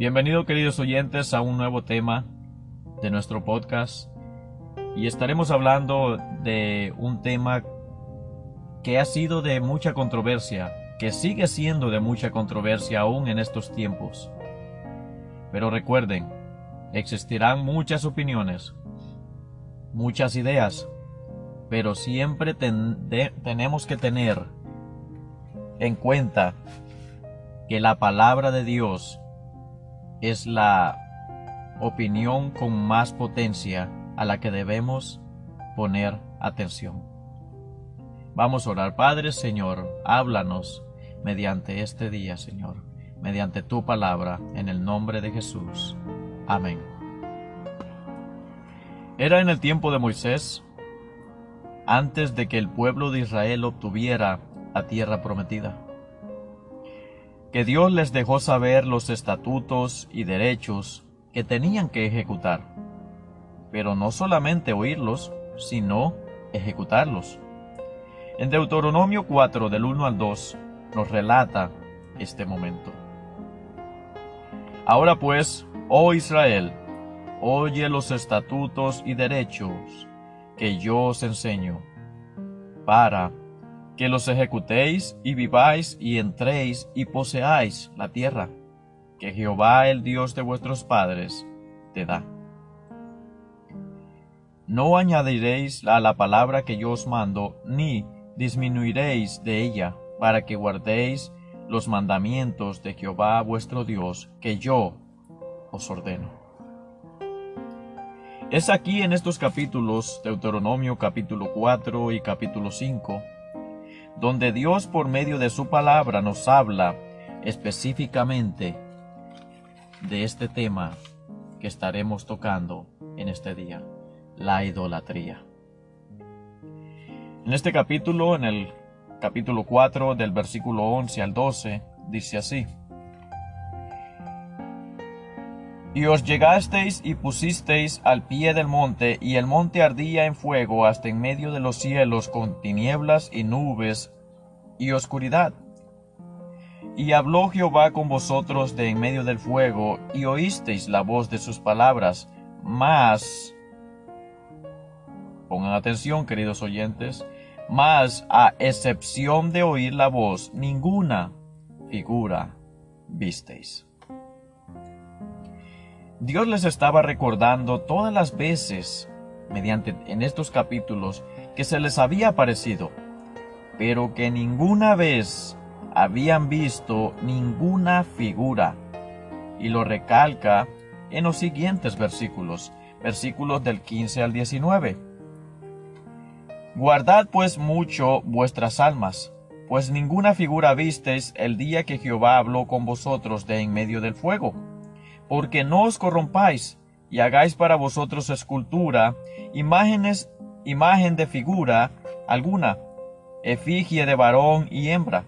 Bienvenidos queridos oyentes a un nuevo tema de nuestro podcast y estaremos hablando de un tema que ha sido de mucha controversia, que sigue siendo de mucha controversia aún en estos tiempos. Pero recuerden, existirán muchas opiniones, muchas ideas, pero siempre tenemos que tener en cuenta que la palabra de Dios es la opinión con más potencia a la que debemos poner atención. Vamos a orar, Padre Señor, háblanos mediante este día, Señor, mediante tu palabra, en el nombre de Jesús. Amén. Era en el tiempo de Moisés, antes de que el pueblo de Israel obtuviera la tierra prometida, que Dios les dejó saber los estatutos y derechos que tenían que ejecutar, pero no solamente oírlos, sino ejecutarlos. En Deuteronomio 4 del 1 al 2 nos relata este momento. Ahora pues, oh Israel, oye los estatutos y derechos que yo os enseño, para que los ejecutéis y viváis y entréis y poseáis la tierra que Jehová el Dios de vuestros padres te da. No añadiréis a la palabra que yo os mando, ni disminuiréis de ella, para que guardéis los mandamientos de Jehová vuestro Dios, que yo os ordeno. Es aquí en estos capítulos, Deuteronomio capítulo 4 y capítulo 5, donde Dios por medio de su palabra nos habla específicamente de este tema que estaremos tocando en este día, la idolatría. En este capítulo, en el capítulo 4 del versículo 11 al 12, dice así. Y os llegasteis y pusisteis al pie del monte, y el monte ardía en fuego hasta en medio de los cielos con tinieblas y nubes y oscuridad. Y habló Jehová con vosotros de en medio del fuego, y oísteis la voz de sus palabras, mas, pongan atención queridos oyentes, mas a excepción de oír la voz, ninguna figura visteis. Dios les estaba recordando todas las veces, mediante en estos capítulos, que se les había aparecido, pero que ninguna vez habían visto ninguna figura. Y lo recalca en los siguientes versículos, versículos del 15 al 19. Guardad pues mucho vuestras almas, pues ninguna figura visteis el día que Jehová habló con vosotros de en medio del fuego porque no os corrompáis y hagáis para vosotros escultura, imágenes, imagen de figura alguna, efigie de varón y hembra,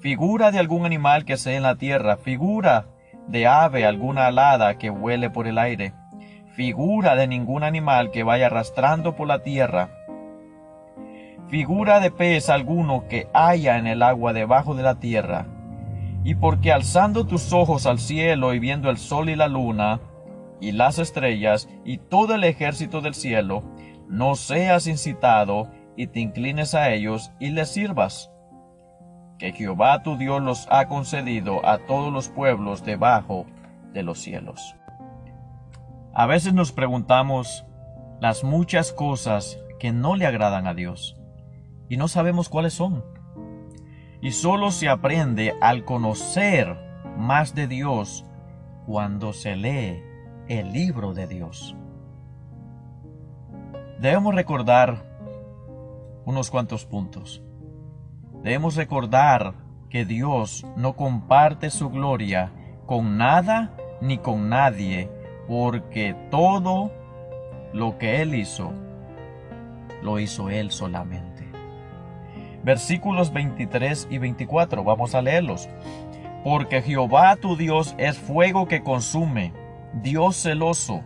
figura de algún animal que sea en la tierra, figura de ave alguna alada que vuele por el aire, figura de ningún animal que vaya arrastrando por la tierra, figura de pez alguno que haya en el agua debajo de la tierra, y porque alzando tus ojos al cielo y viendo el sol y la luna, y las estrellas, y todo el ejército del cielo, no seas incitado, y te inclines a ellos, y les sirvas. Que Jehová tu Dios los ha concedido a todos los pueblos debajo de los cielos. A veces nos preguntamos las muchas cosas que no le agradan a Dios, y no sabemos cuáles son y solo se aprende al conocer más de Dios cuando se lee el libro de Dios. Debemos recordar unos cuantos puntos. Debemos recordar que Dios no comparte su gloria con nada ni con nadie, porque todo lo que Él hizo, lo hizo Él solamente versículos 23 y 24. Vamos a leerlos. Porque Jehová tu Dios es fuego que consume, Dios celoso.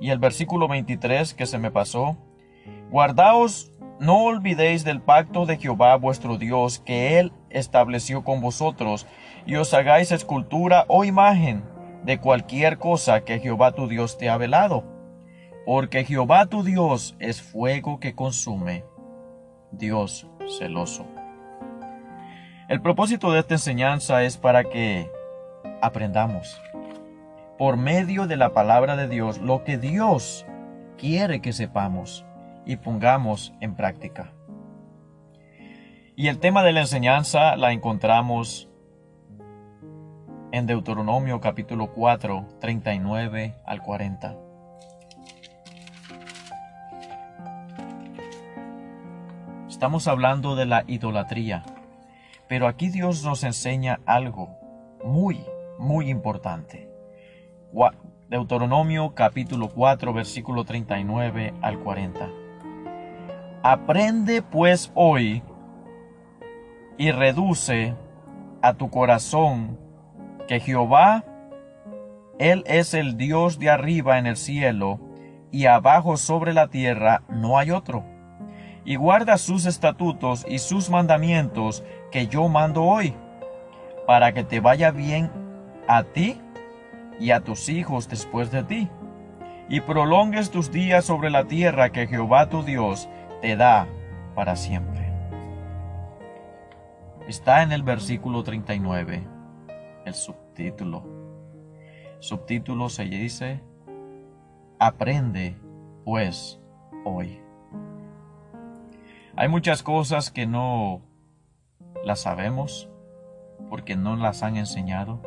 Y el versículo 23 que se me pasó. Guardaos, no olvidéis del pacto de Jehová vuestro Dios que Él estableció con vosotros, y os hagáis escultura o imagen de cualquier cosa que Jehová tu Dios te ha velado. Porque Jehová tu Dios es fuego que consume, Dios celoso. El propósito de esta enseñanza es para que aprendamos por medio de la palabra de Dios lo que Dios quiere que sepamos y pongamos en práctica. Y el tema de la enseñanza la encontramos en Deuteronomio capítulo 4, 39 al 40. Estamos hablando de la idolatría, pero aquí Dios nos enseña algo muy, muy importante. Deuteronomio capítulo 4 versículo 39 al 40. Aprende pues hoy y reduce a tu corazón que Jehová, Él es el Dios de arriba en el cielo y abajo sobre la tierra no hay otro. Y guarda sus estatutos y sus mandamientos que yo mando hoy, para que te vaya bien a ti y a tus hijos después de ti, y prolongues tus días sobre la tierra que Jehová tu Dios te da para siempre. Está en el versículo 39, el subtítulo. Subtítulo se dice, Aprende pues hoy. Hay muchas cosas que no las sabemos porque no las han enseñado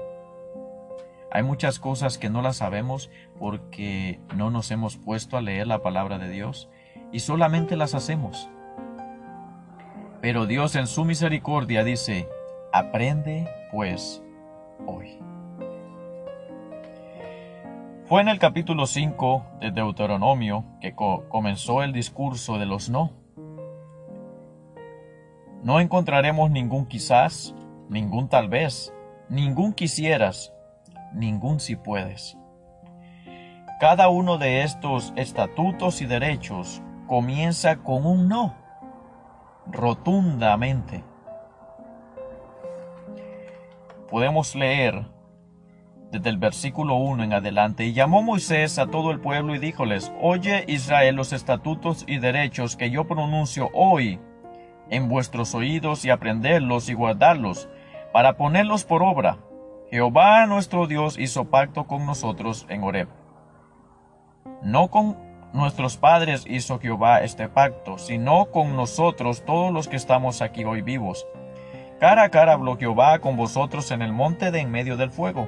hay muchas cosas que no las sabemos porque no nos hemos puesto a leer la palabra de Dios y solamente las hacemos. Pero Dios en su misericordia dice, aprende pues hoy. Fue en el capítulo 5 de Deuteronomio que comenzó el discurso de los no. No encontraremos ningún quizás, ningún tal vez, ningún quisieras, ningún si puedes. Cada uno de estos estatutos y derechos comienza con un no, rotundamente. Podemos leer desde el versículo 1 en adelante, y llamó Moisés a todo el pueblo y díjoles, Oye Israel los estatutos y derechos que yo pronuncio hoy en vuestros oídos y aprenderlos y guardarlos, para ponerlos por obra Jehová nuestro Dios hizo pacto con nosotros en Horeb. No con nuestros padres hizo Jehová este pacto, sino con nosotros todos los que estamos aquí hoy vivos. Cara a cara habló Jehová con vosotros en el monte de en medio del fuego.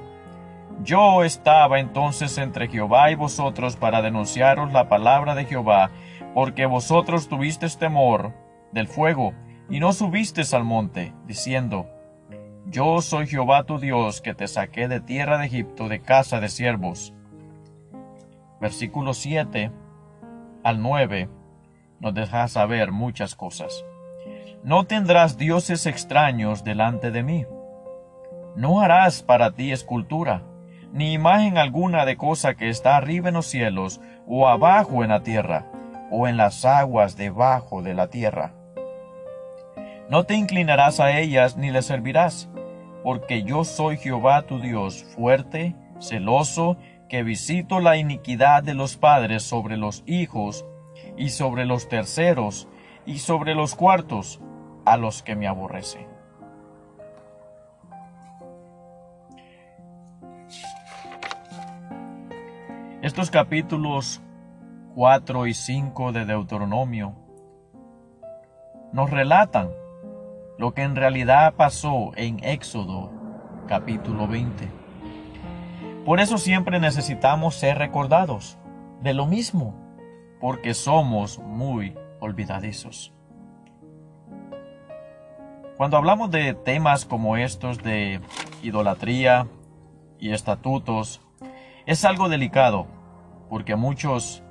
Yo estaba entonces entre Jehová y vosotros para denunciaros la palabra de Jehová, porque vosotros tuvisteis temor del fuego, y no subisteis al monte, diciendo, yo soy Jehová tu Dios que te saqué de tierra de Egipto de casa de siervos. Versículo 7 al 9 nos deja saber muchas cosas. No tendrás dioses extraños delante de mí. No harás para ti escultura, ni imagen alguna de cosa que está arriba en los cielos, o abajo en la tierra, o en las aguas debajo de la tierra. No te inclinarás a ellas ni les servirás porque yo soy Jehová tu Dios, fuerte, celoso, que visito la iniquidad de los padres sobre los hijos, y sobre los terceros, y sobre los cuartos, a los que me aborrecen. Estos capítulos 4 y 5 de Deuteronomio nos relatan lo que en realidad pasó en Éxodo capítulo 20. Por eso siempre necesitamos ser recordados de lo mismo, porque somos muy olvidadizos. Cuando hablamos de temas como estos de idolatría y estatutos, es algo delicado, porque muchos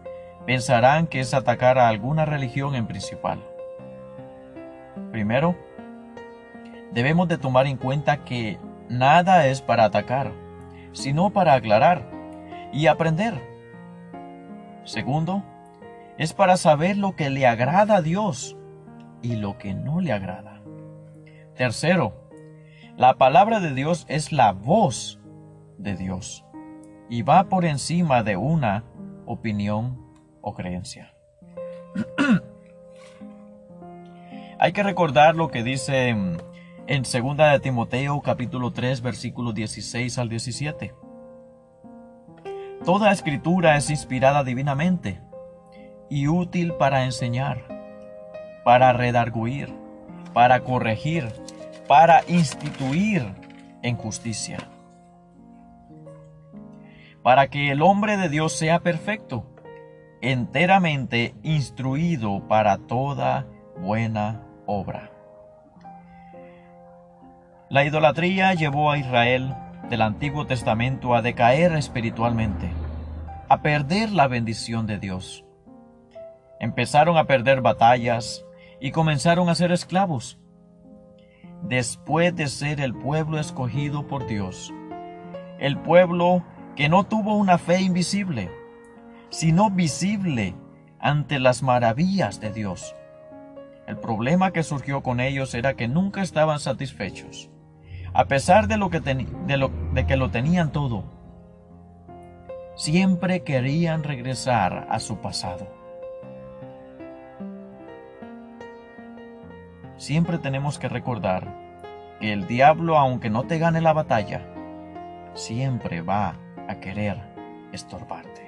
pensarán que es atacar a alguna religión en principal. Primero, debemos de tomar en cuenta que nada es para atacar, sino para aclarar y aprender. Segundo, es para saber lo que le agrada a Dios y lo que no le agrada. Tercero, la palabra de Dios es la voz de Dios y va por encima de una opinión creencia. Hay que recordar lo que dice en 2 de Timoteo capítulo 3 versículos 16 al 17. Toda escritura es inspirada divinamente y útil para enseñar, para redarguir, para corregir, para instituir en justicia, para que el hombre de Dios sea perfecto, enteramente instruido para toda buena obra. La idolatría llevó a Israel del Antiguo Testamento a decaer espiritualmente, a perder la bendición de Dios. Empezaron a perder batallas y comenzaron a ser esclavos. Después de ser el pueblo escogido por Dios, el pueblo que no tuvo una fe invisible, sino visible ante las maravillas de Dios. El problema que surgió con ellos era que nunca estaban satisfechos, a pesar de, lo que, de que lo tenían todo. Siempre querían regresar a su pasado. Siempre tenemos que recordar que el diablo, aunque no te gane la batalla, siempre va a querer estorbarte.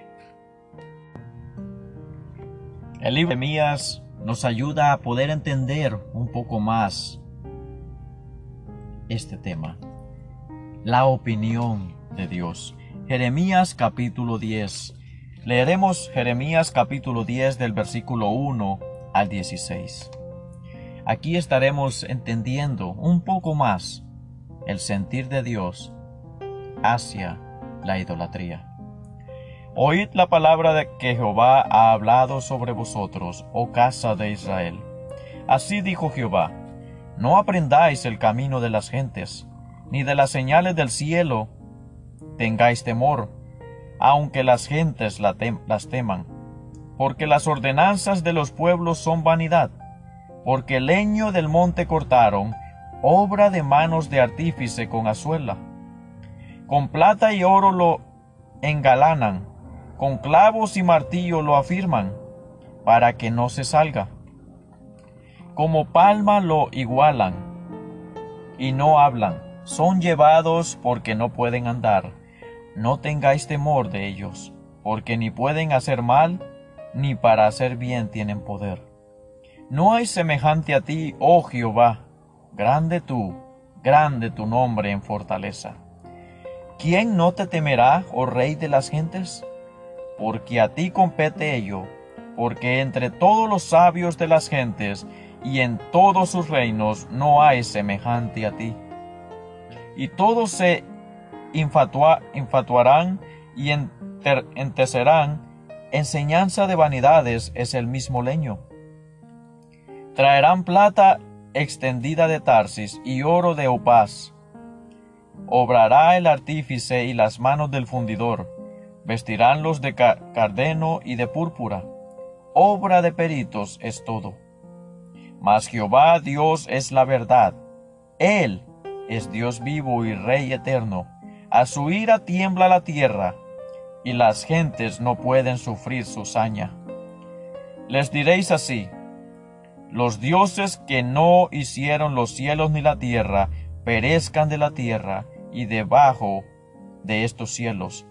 El libro de Mías nos ayuda a poder entender un poco más este tema. La opinión de Dios. Jeremías capítulo 10. Leeremos Jeremías capítulo 10 del versículo 1 al 16. Aquí estaremos entendiendo un poco más el sentir de Dios hacia la idolatría. Oíd la palabra de que Jehová ha hablado sobre vosotros, oh casa de Israel. Así dijo Jehová, no aprendáis el camino de las gentes, ni de las señales del cielo tengáis temor, aunque las gentes las teman, porque las ordenanzas de los pueblos son vanidad, porque leño del monte cortaron, obra de manos de artífice con azuela. Con plata y oro lo engalanan, con clavos y martillo lo afirman, para que no se salga. Como palma lo igualan, y no hablan, son llevados porque no pueden andar. No tengáis temor de ellos, porque ni pueden hacer mal, ni para hacer bien tienen poder. No hay semejante a ti, oh Jehová, grande tú, grande tu nombre en fortaleza. ¿Quién no te temerá, oh Rey de las gentes? Porque a ti compete ello, porque entre todos los sabios de las gentes y en todos sus reinos no hay semejante a ti. Y todos se infatuarán y entecerán, enseñanza de vanidades es el mismo leño. Traerán plata extendida de Tarsis y oro de Opaz. Obrará el artífice y las manos del fundidor vestiránlos de cardeno y de púrpura. Obra de peritos es todo. Mas Jehová Dios es la verdad. Él es Dios vivo y Rey eterno. A su ira tiembla la tierra, y las gentes no pueden sufrir su saña. Les diréis así, los dioses que no hicieron los cielos ni la tierra, perezcan de la tierra y debajo de estos cielos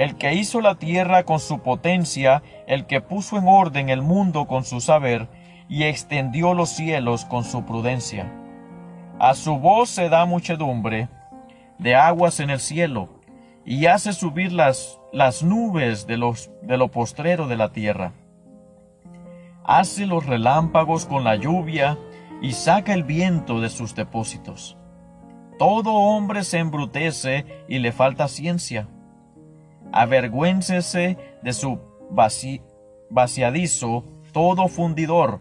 el que hizo la tierra con su potencia, el que puso en orden el mundo con su saber, y extendió los cielos con su prudencia. A su voz se da muchedumbre de aguas en el cielo, y hace subir las, las nubes de, los, de lo postrero de la tierra. Hace los relámpagos con la lluvia, y saca el viento de sus depósitos. Todo hombre se embrutece y le falta ciencia avergüéncese de su vaciadizo todo fundidor,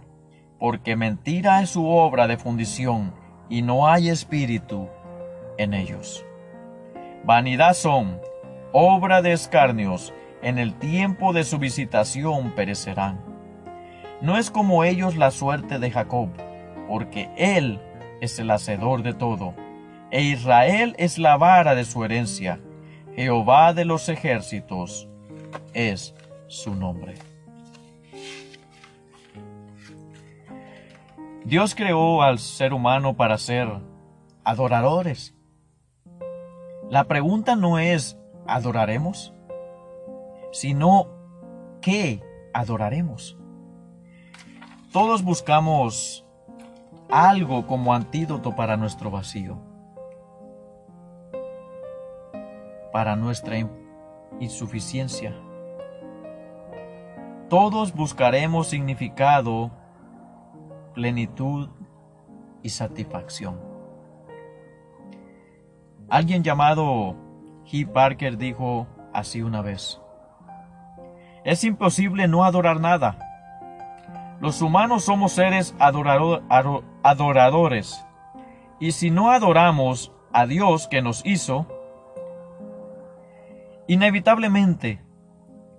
porque mentira es su obra de fundición, y no hay espíritu en ellos. Vanidad son, obra de escarnios, en el tiempo de su visitación perecerán. No es como ellos la suerte de Jacob, porque él es el hacedor de todo, e Israel es la vara de su herencia. Jehová de los ejércitos es su nombre. Dios creó al ser humano para ser adoradores. La pregunta no es ¿adoraremos? sino ¿qué adoraremos? Todos buscamos algo como antídoto para nuestro vacío, para nuestra insuficiencia. Todos buscaremos significado, plenitud y satisfacción. Alguien llamado Hugh Parker dijo así una vez, es imposible no adorar nada. Los humanos somos seres adoradores. Y si no adoramos a Dios que nos hizo, inevitablemente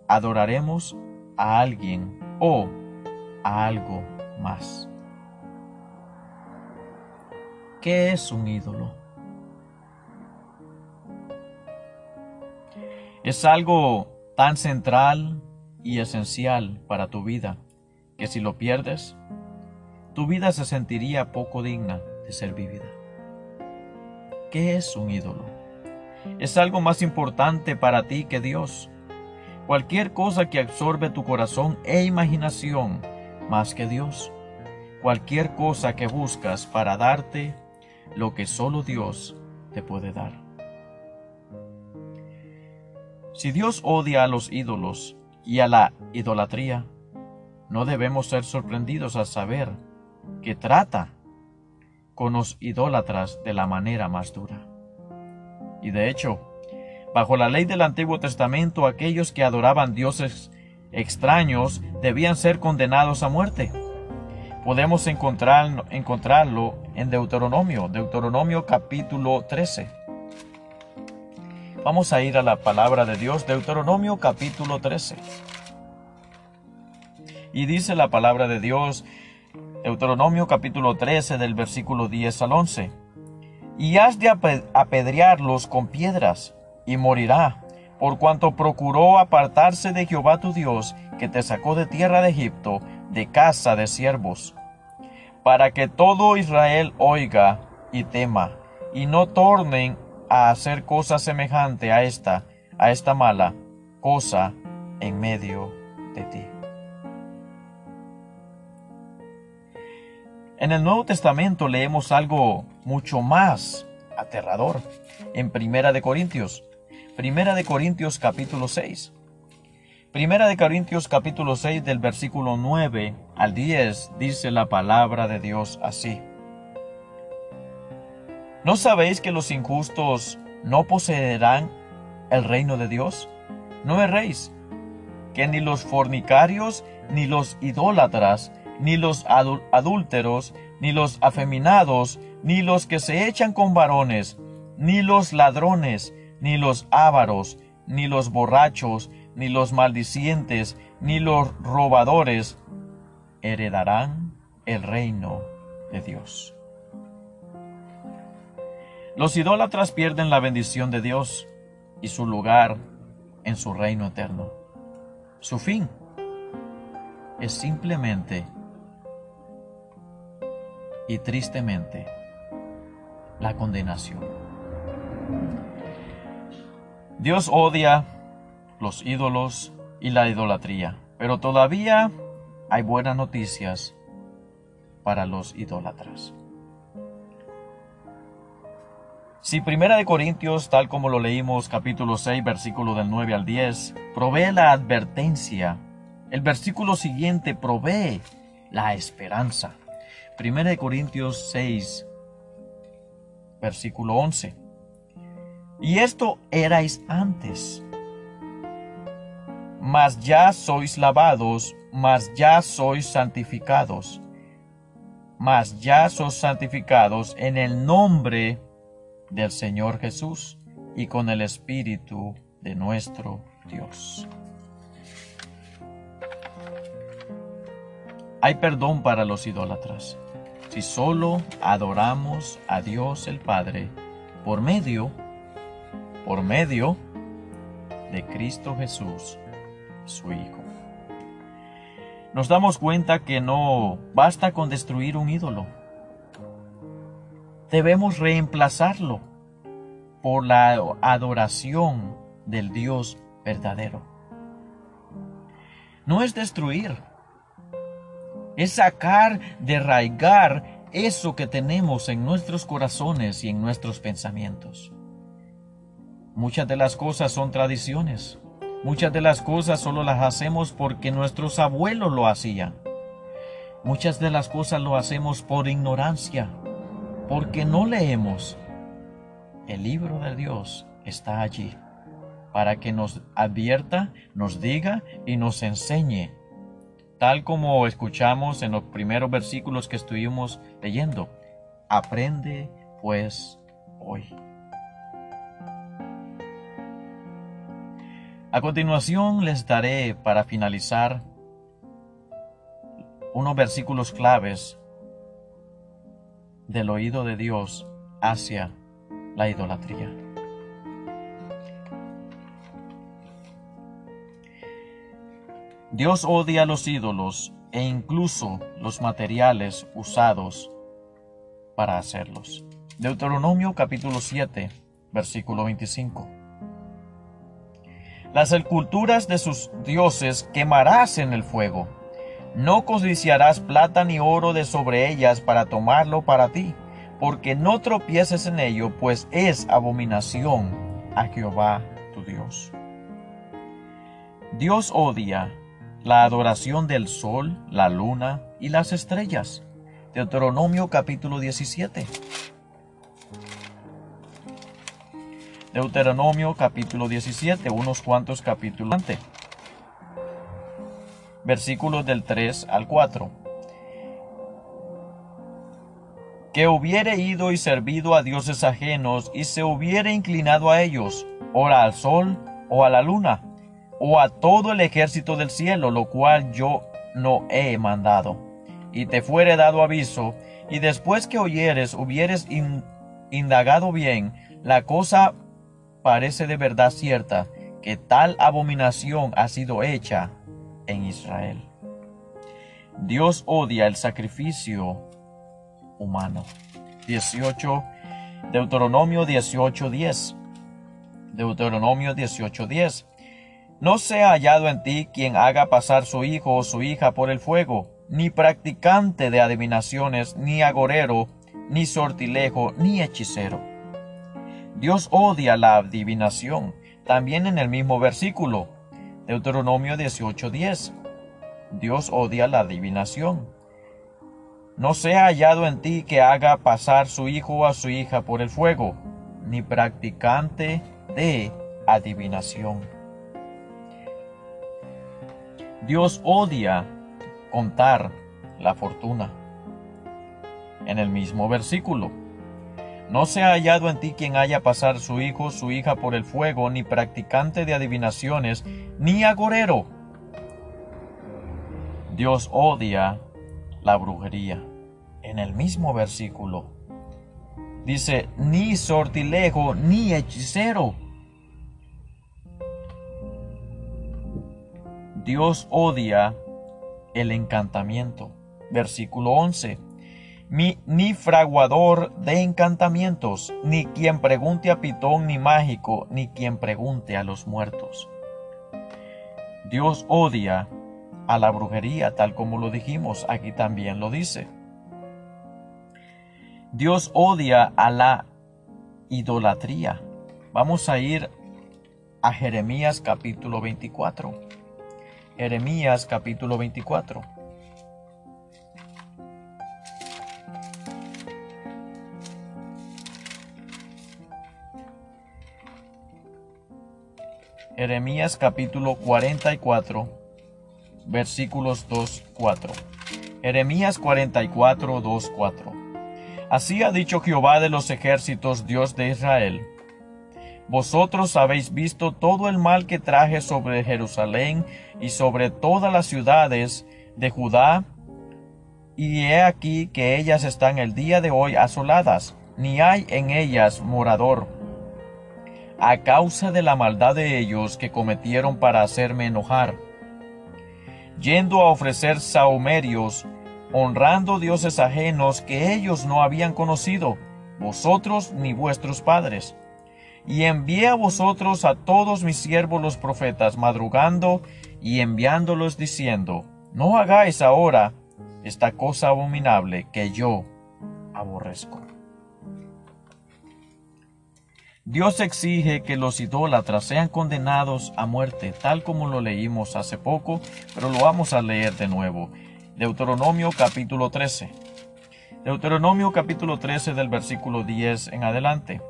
adoraremos a alguien o a algo más. ¿Qué es un ídolo? Es algo tan central y esencial para tu vida que si lo pierdes, tu vida se sentiría poco digna de ser vivida. ¿Qué es un ídolo? Es algo más importante para ti que Dios. Cualquier cosa que absorbe tu corazón e imaginación más que Dios. Cualquier cosa que buscas para darte lo que solo Dios te puede dar. Si Dios odia a los ídolos, y a la idolatría, no debemos ser sorprendidos al saber que trata con los idólatras de la manera más dura. Y de hecho, bajo la ley del Antiguo Testamento, aquellos que adoraban dioses extraños debían ser condenados a muerte. Podemos encontrarlo en Deuteronomio, Deuteronomio capítulo 13. Vamos a ir a la palabra de Dios, Deuteronomio capítulo 13. Y dice la palabra de Dios, Deuteronomio capítulo 13 del versículo 10 al 11. Y has de apedrearlos con piedras, y morirá, por cuanto procuró apartarse de Jehová tu Dios, que te sacó de tierra de Egipto, de casa de siervos, para que todo Israel oiga y tema, y no tornen a hacer cosa semejante a esta, a esta mala cosa en medio de ti. En el Nuevo Testamento leemos algo mucho más aterrador en Primera de Corintios. Primera de Corintios capítulo 6. Primera de Corintios capítulo 6 del versículo 9 al 10 dice la palabra de Dios así. ¿No sabéis que los injustos no poseerán el reino de Dios? No erréis, que ni los fornicarios, ni los idólatras, ni los adúlteros, ni los afeminados, ni los que se echan con varones, ni los ladrones, ni los ávaros, ni los borrachos, ni los maldicientes, ni los robadores, heredarán el reino de Dios. Los idólatras pierden la bendición de Dios y su lugar en su reino eterno. Su fin es simplemente y tristemente la condenación. Dios odia los ídolos y la idolatría, pero todavía hay buenas noticias para los idólatras. Si Primera de Corintios, tal como lo leímos, capítulo 6, versículo del 9 al 10, provee la advertencia, el versículo siguiente provee la esperanza. Primera de Corintios 6, versículo 11. Y esto erais antes, mas ya sois lavados, mas ya sois santificados, mas ya sois santificados en el nombre del Señor Jesús y con el Espíritu de nuestro Dios. Hay perdón para los idólatras. Si solo adoramos a Dios el Padre por medio, por medio de Cristo Jesús, su Hijo. Nos damos cuenta que no basta con destruir un ídolo. Debemos reemplazarlo por la adoración del Dios verdadero. No es destruir, es sacar de raigar eso que tenemos en nuestros corazones y en nuestros pensamientos. Muchas de las cosas son tradiciones. Muchas de las cosas solo las hacemos porque nuestros abuelos lo hacían. Muchas de las cosas lo hacemos por ignorancia, porque no leemos. El libro de Dios está allí para que nos advierta, nos diga y nos enseñe tal como escuchamos en los primeros versículos que estuvimos leyendo. Aprende pues hoy. A continuación les daré para finalizar unos versículos claves del oído de Dios hacia la idolatría. Dios odia los ídolos e incluso los materiales usados para hacerlos. Deuteronomio capítulo 7, versículo 25. Las esculturas de sus dioses quemarás en el fuego. No codiciarás plata ni oro de sobre ellas para tomarlo para ti, porque no tropieces en ello, pues es abominación a Jehová tu Dios. Dios odia la adoración del sol, la luna y las estrellas. Deuteronomio capítulo 17. Deuteronomio capítulo 17, unos cuantos capítulos antes. Versículos del 3 al 4. Que hubiere ido y servido a dioses ajenos y se hubiere inclinado a ellos, ora al sol o a la luna o a todo el ejército del cielo, lo cual yo no he mandado. Y te fuere dado aviso, y después que oyeres hubieres indagado bien, la cosa parece de verdad cierta, que tal abominación ha sido hecha en Israel. Dios odia el sacrificio humano. 18 Deuteronomio 18:10. Deuteronomio 18:10. No sea hallado en ti quien haga pasar su hijo o su hija por el fuego, ni practicante de adivinaciones, ni agorero, ni sortilejo, ni hechicero. Dios odia la adivinación, también en el mismo versículo, Deuteronomio 18:10. Dios odia la adivinación. No sea hallado en ti que haga pasar su hijo o a su hija por el fuego, ni practicante de adivinación. Dios odia contar la fortuna. En el mismo versículo, no se ha hallado en ti quien haya pasar su hijo su hija por el fuego, ni practicante de adivinaciones, ni agorero. Dios odia la brujería. En el mismo versículo dice, ni sortilejo, ni hechicero. Dios odia el encantamiento. Versículo 11. ni fraguador de encantamientos, ni quien pregunte a pitón ni mágico, ni quien pregunte a los muertos. Dios odia a la brujería, tal como lo dijimos, aquí también lo dice. Dios odia a la idolatría. Vamos a ir a Jeremías capítulo 24. Jeremías capítulo 24. Jeremías capítulo 44, versículos 2, 4. Jeremías 44, 2, 4. Así ha dicho Jehová de los ejércitos, Dios de Israel vosotros habéis visto todo el mal que traje sobre Jerusalén y sobre todas las ciudades de Judá, Y he aquí que ellas están el día de hoy asoladas, ni hay en ellas morador, a causa de la maldad de ellos que cometieron para hacerme enojar, yendo a ofrecer saumerios, honrando dioses ajenos que ellos no habían conocido, vosotros ni vuestros padres. Y envié a vosotros a todos mis siervos los profetas, madrugando y enviándolos diciendo, no hagáis ahora esta cosa abominable que yo aborrezco. Dios exige que los idólatras sean condenados a muerte, tal como lo leímos hace poco, pero lo vamos a leer de nuevo. Deuteronomio capítulo 13. Deuteronomio capítulo 13 del versículo 10 en adelante.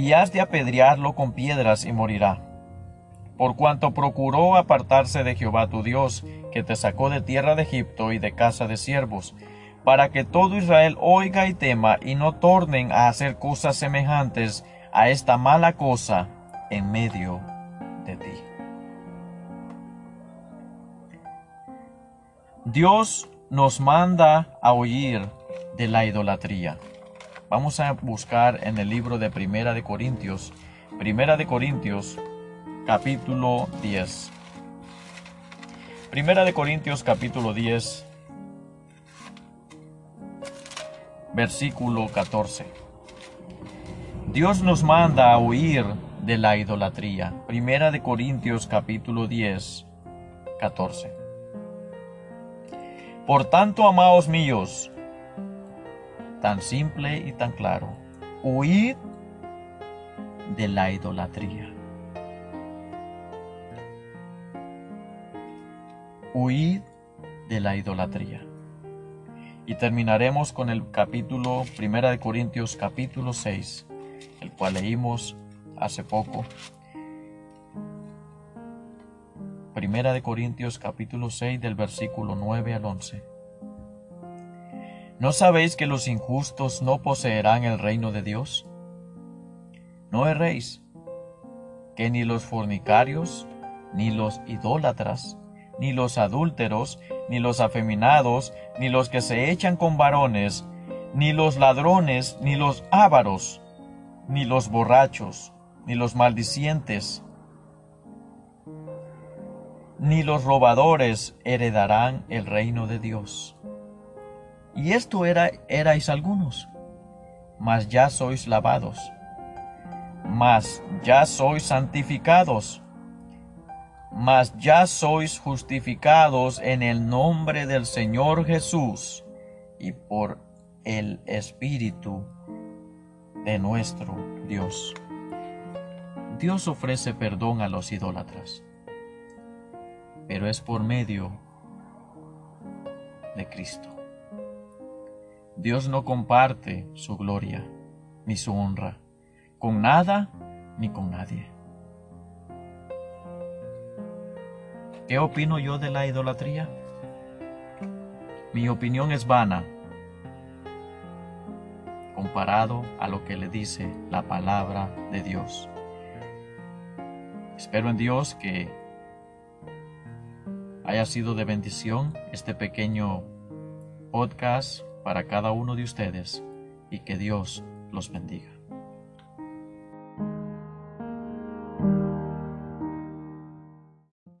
Y has de apedrearlo con piedras y morirá por cuanto procuró apartarse de Jehová tu Dios, que te sacó de tierra de Egipto y de casa de siervos, para que todo Israel oiga y tema y no tornen a hacer cosas semejantes a esta mala cosa en medio de ti. Dios nos manda a huir de la idolatría. Vamos a buscar en el libro de Primera de Corintios, Primera de Corintios capítulo 10. Primera de Corintios capítulo 10, versículo 14. Dios nos manda a huir de la idolatría. Primera de Corintios capítulo 10, 14. Por tanto, amados míos, tan simple y tan claro, huid de la idolatría. Huid de la idolatría. Y terminaremos con el capítulo 1 de Corintios capítulo 6, el cual leímos hace poco. Primera de Corintios capítulo 6 del versículo 9 al 11. ¿No sabéis que los injustos no poseerán el reino de Dios? No erréis, que ni los fornicarios, ni los idólatras, ni los adúlteros, ni los afeminados, ni los que se echan con varones, ni los ladrones, ni los ávaros, ni los borrachos, ni los maldicientes, ni los robadores heredarán el reino de Dios. Y esto era, erais algunos, mas ya sois lavados, mas ya sois santificados, mas ya sois justificados en el nombre del Señor Jesús y por el Espíritu de nuestro Dios. Dios ofrece perdón a los idólatras, pero es por medio de Cristo. Dios no comparte su gloria ni su honra con nada ni con nadie. ¿Qué opino yo de la idolatría? Mi opinión es vana comparado a lo que le dice la palabra de Dios. Espero en Dios que haya sido de bendición este pequeño podcast para cada uno de ustedes y que Dios los bendiga.